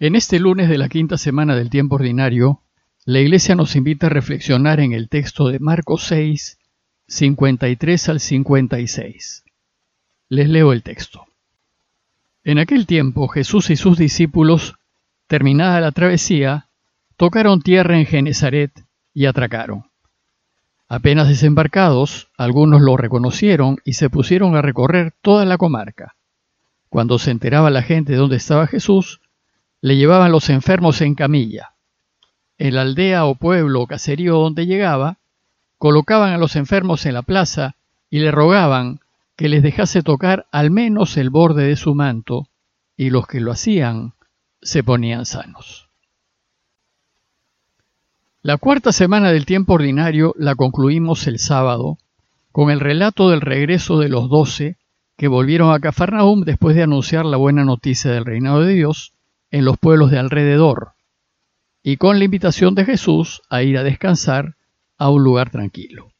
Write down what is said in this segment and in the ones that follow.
En este lunes de la quinta semana del tiempo ordinario, la Iglesia nos invita a reflexionar en el texto de Marcos 6, 53 al 56. Les leo el texto. En aquel tiempo Jesús y sus discípulos, terminada la travesía, tocaron tierra en Genezaret y atracaron. Apenas desembarcados, algunos lo reconocieron y se pusieron a recorrer toda la comarca. Cuando se enteraba la gente de dónde estaba Jesús, le llevaban los enfermos en camilla. En la aldea o pueblo o caserío donde llegaba, colocaban a los enfermos en la plaza y le rogaban que les dejase tocar al menos el borde de su manto, y los que lo hacían se ponían sanos. La cuarta semana del tiempo ordinario la concluimos el sábado con el relato del regreso de los doce que volvieron a Cafarnaum después de anunciar la buena noticia del reinado de Dios en los pueblos de alrededor, y con la invitación de Jesús a ir a descansar a un lugar tranquilo.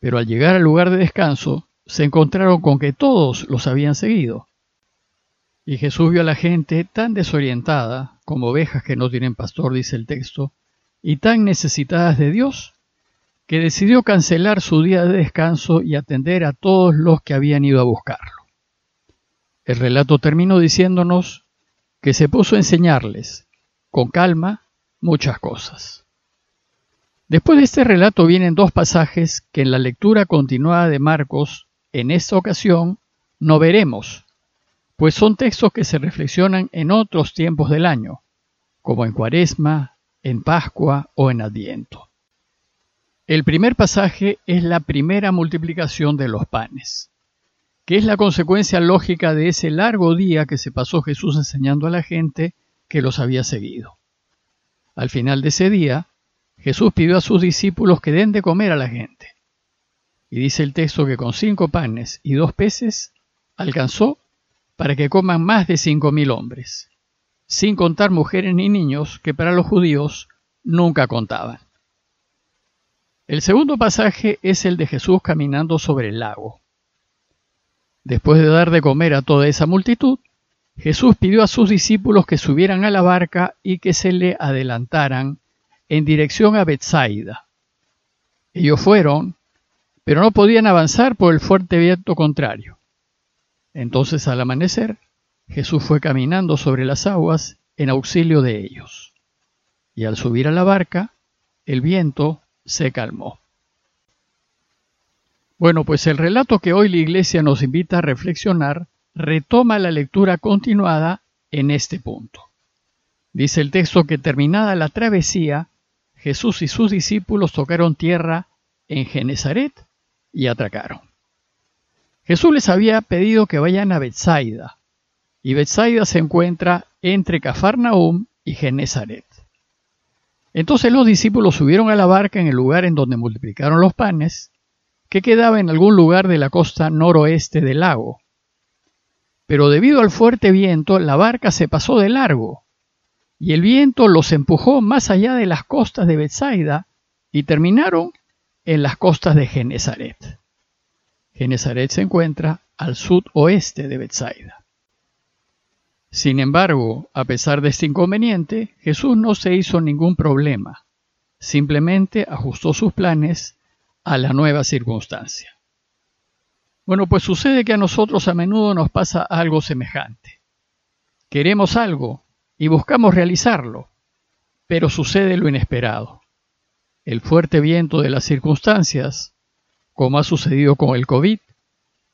Pero al llegar al lugar de descanso, se encontraron con que todos los habían seguido. Y Jesús vio a la gente tan desorientada, como ovejas que no tienen pastor, dice el texto, y tan necesitadas de Dios, que decidió cancelar su día de descanso y atender a todos los que habían ido a buscarlo. El relato terminó diciéndonos que se puso a enseñarles, con calma, muchas cosas. Después de este relato vienen dos pasajes que en la lectura continuada de Marcos, en esta ocasión, no veremos, pues son textos que se reflexionan en otros tiempos del año, como en Cuaresma, en Pascua o en Adviento. El primer pasaje es la primera multiplicación de los panes que es la consecuencia lógica de ese largo día que se pasó Jesús enseñando a la gente que los había seguido. Al final de ese día, Jesús pidió a sus discípulos que den de comer a la gente. Y dice el texto que con cinco panes y dos peces alcanzó para que coman más de cinco mil hombres, sin contar mujeres ni niños que para los judíos nunca contaban. El segundo pasaje es el de Jesús caminando sobre el lago. Después de dar de comer a toda esa multitud, Jesús pidió a sus discípulos que subieran a la barca y que se le adelantaran en dirección a Bethsaida. Ellos fueron, pero no podían avanzar por el fuerte viento contrario. Entonces al amanecer, Jesús fue caminando sobre las aguas en auxilio de ellos. Y al subir a la barca, el viento se calmó. Bueno, pues el relato que hoy la Iglesia nos invita a reflexionar retoma la lectura continuada en este punto. Dice el texto que terminada la travesía, Jesús y sus discípulos tocaron tierra en Genezaret y atracaron. Jesús les había pedido que vayan a Bethsaida, y Bethsaida se encuentra entre Cafarnaum y Genezaret. Entonces los discípulos subieron a la barca en el lugar en donde multiplicaron los panes, que quedaba en algún lugar de la costa noroeste del lago. Pero debido al fuerte viento, la barca se pasó de largo, y el viento los empujó más allá de las costas de Bethsaida y terminaron en las costas de Genezaret. Genezaret se encuentra al sudoeste de Bethsaida. Sin embargo, a pesar de este inconveniente, Jesús no se hizo ningún problema, simplemente ajustó sus planes a la nueva circunstancia. Bueno, pues sucede que a nosotros a menudo nos pasa algo semejante. Queremos algo y buscamos realizarlo, pero sucede lo inesperado. El fuerte viento de las circunstancias, como ha sucedido con el COVID,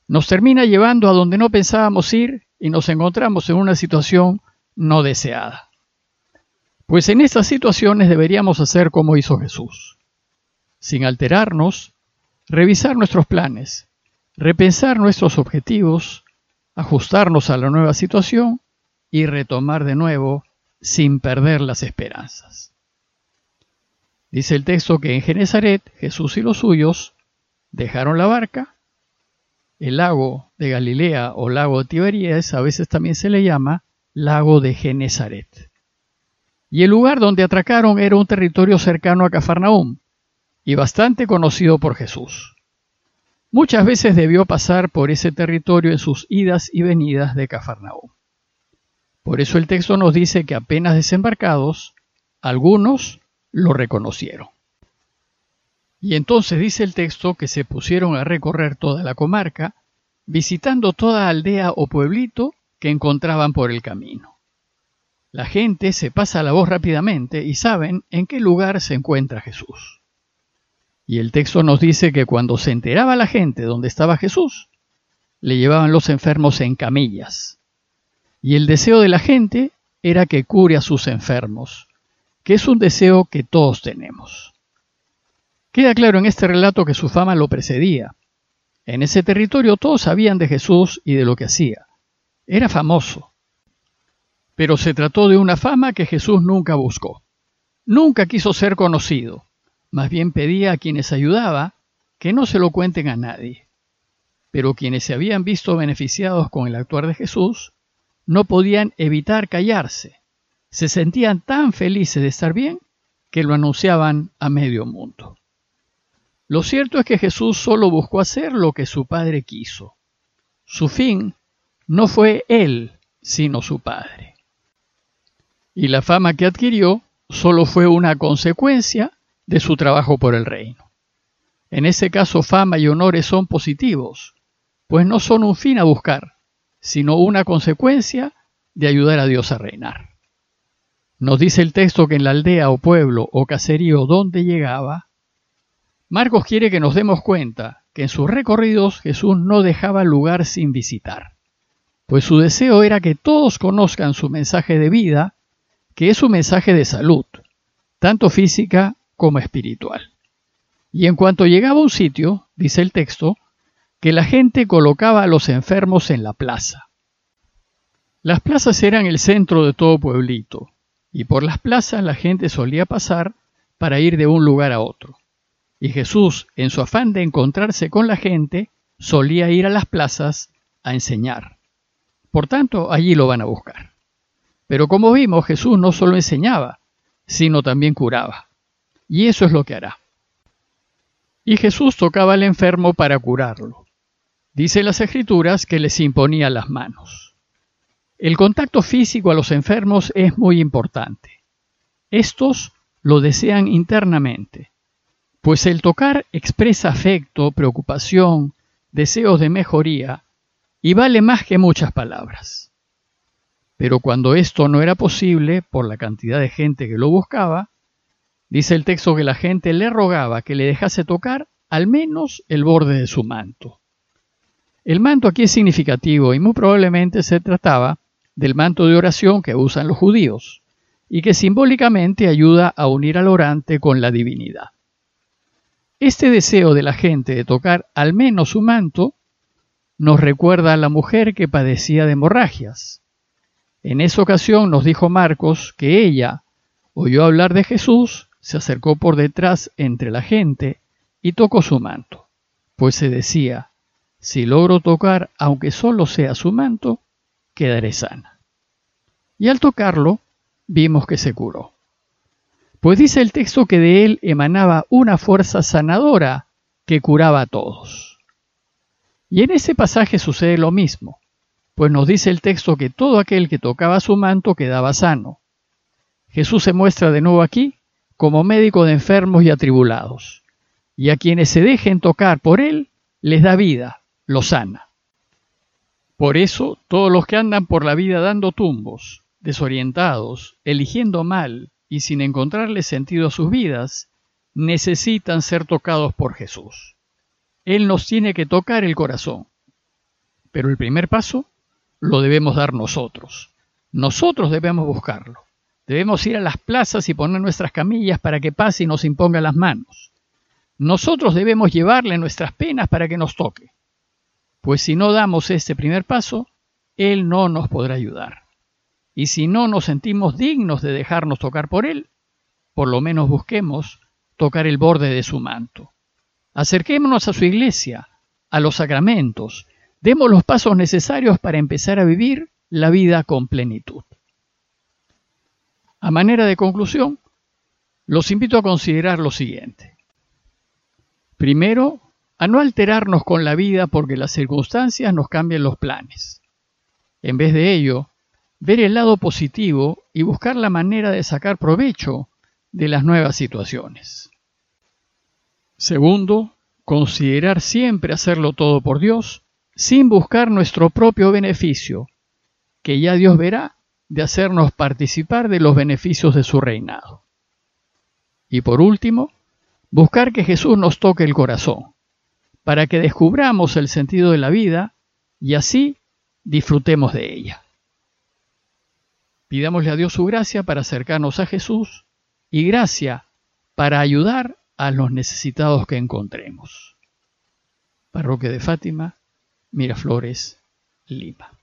nos termina llevando a donde no pensábamos ir y nos encontramos en una situación no deseada. Pues en estas situaciones deberíamos hacer como hizo Jesús sin alterarnos, revisar nuestros planes, repensar nuestros objetivos, ajustarnos a la nueva situación y retomar de nuevo sin perder las esperanzas. Dice el texto que en Genezaret Jesús y los suyos dejaron la barca, el lago de Galilea o lago de Tiberíades a veces también se le llama lago de Genezaret. Y el lugar donde atracaron era un territorio cercano a Cafarnaúm, y bastante conocido por Jesús. Muchas veces debió pasar por ese territorio en sus idas y venidas de Cafarnaúm. Por eso el texto nos dice que apenas desembarcados, algunos lo reconocieron. Y entonces dice el texto que se pusieron a recorrer toda la comarca, visitando toda aldea o pueblito que encontraban por el camino. La gente se pasa la voz rápidamente y saben en qué lugar se encuentra Jesús. Y el texto nos dice que cuando se enteraba la gente dónde estaba Jesús, le llevaban los enfermos en camillas. Y el deseo de la gente era que cure a sus enfermos, que es un deseo que todos tenemos. Queda claro en este relato que su fama lo precedía. En ese territorio todos sabían de Jesús y de lo que hacía. Era famoso. Pero se trató de una fama que Jesús nunca buscó. Nunca quiso ser conocido. Más bien pedía a quienes ayudaba que no se lo cuenten a nadie. Pero quienes se habían visto beneficiados con el actuar de Jesús no podían evitar callarse. Se sentían tan felices de estar bien que lo anunciaban a medio mundo. Lo cierto es que Jesús solo buscó hacer lo que su Padre quiso. Su fin no fue Él, sino su Padre. Y la fama que adquirió solo fue una consecuencia de su trabajo por el reino. En ese caso fama y honores son positivos, pues no son un fin a buscar, sino una consecuencia de ayudar a Dios a reinar. Nos dice el texto que en la aldea o pueblo o caserío donde llegaba, Marcos quiere que nos demos cuenta que en sus recorridos Jesús no dejaba lugar sin visitar, pues su deseo era que todos conozcan su mensaje de vida, que es un mensaje de salud, tanto física como espiritual. Y en cuanto llegaba a un sitio, dice el texto, que la gente colocaba a los enfermos en la plaza. Las plazas eran el centro de todo pueblito, y por las plazas la gente solía pasar para ir de un lugar a otro. Y Jesús, en su afán de encontrarse con la gente, solía ir a las plazas a enseñar. Por tanto, allí lo van a buscar. Pero como vimos, Jesús no solo enseñaba, sino también curaba. Y eso es lo que hará. Y Jesús tocaba al enfermo para curarlo. Dice las escrituras que les imponía las manos. El contacto físico a los enfermos es muy importante. Estos lo desean internamente, pues el tocar expresa afecto, preocupación, deseos de mejoría, y vale más que muchas palabras. Pero cuando esto no era posible por la cantidad de gente que lo buscaba, dice el texto que la gente le rogaba que le dejase tocar al menos el borde de su manto. El manto aquí es significativo y muy probablemente se trataba del manto de oración que usan los judíos y que simbólicamente ayuda a unir al orante con la divinidad. Este deseo de la gente de tocar al menos su manto nos recuerda a la mujer que padecía de hemorragias. En esa ocasión nos dijo Marcos que ella oyó hablar de Jesús, se acercó por detrás entre la gente y tocó su manto, pues se decía, si logro tocar aunque solo sea su manto, quedaré sana. Y al tocarlo, vimos que se curó. Pues dice el texto que de él emanaba una fuerza sanadora que curaba a todos. Y en ese pasaje sucede lo mismo, pues nos dice el texto que todo aquel que tocaba su manto quedaba sano. Jesús se muestra de nuevo aquí como médico de enfermos y atribulados, y a quienes se dejen tocar por él les da vida, lo sana. Por eso, todos los que andan por la vida dando tumbos, desorientados, eligiendo mal, y sin encontrarle sentido a sus vidas, necesitan ser tocados por Jesús. Él nos tiene que tocar el corazón. Pero el primer paso lo debemos dar nosotros. Nosotros debemos buscarlo. Debemos ir a las plazas y poner nuestras camillas para que pase y nos imponga las manos. Nosotros debemos llevarle nuestras penas para que nos toque. Pues si no damos este primer paso, Él no nos podrá ayudar. Y si no nos sentimos dignos de dejarnos tocar por Él, por lo menos busquemos tocar el borde de su manto. Acerquémonos a su iglesia, a los sacramentos, demos los pasos necesarios para empezar a vivir la vida con plenitud. A manera de conclusión, los invito a considerar lo siguiente. Primero, a no alterarnos con la vida porque las circunstancias nos cambian los planes. En vez de ello, ver el lado positivo y buscar la manera de sacar provecho de las nuevas situaciones. Segundo, considerar siempre hacerlo todo por Dios sin buscar nuestro propio beneficio, que ya Dios verá de hacernos participar de los beneficios de su reinado. Y por último, buscar que Jesús nos toque el corazón, para que descubramos el sentido de la vida y así disfrutemos de ella. Pidámosle a Dios su gracia para acercarnos a Jesús y gracia para ayudar a los necesitados que encontremos. Parroquia de Fátima, Miraflores, Lima.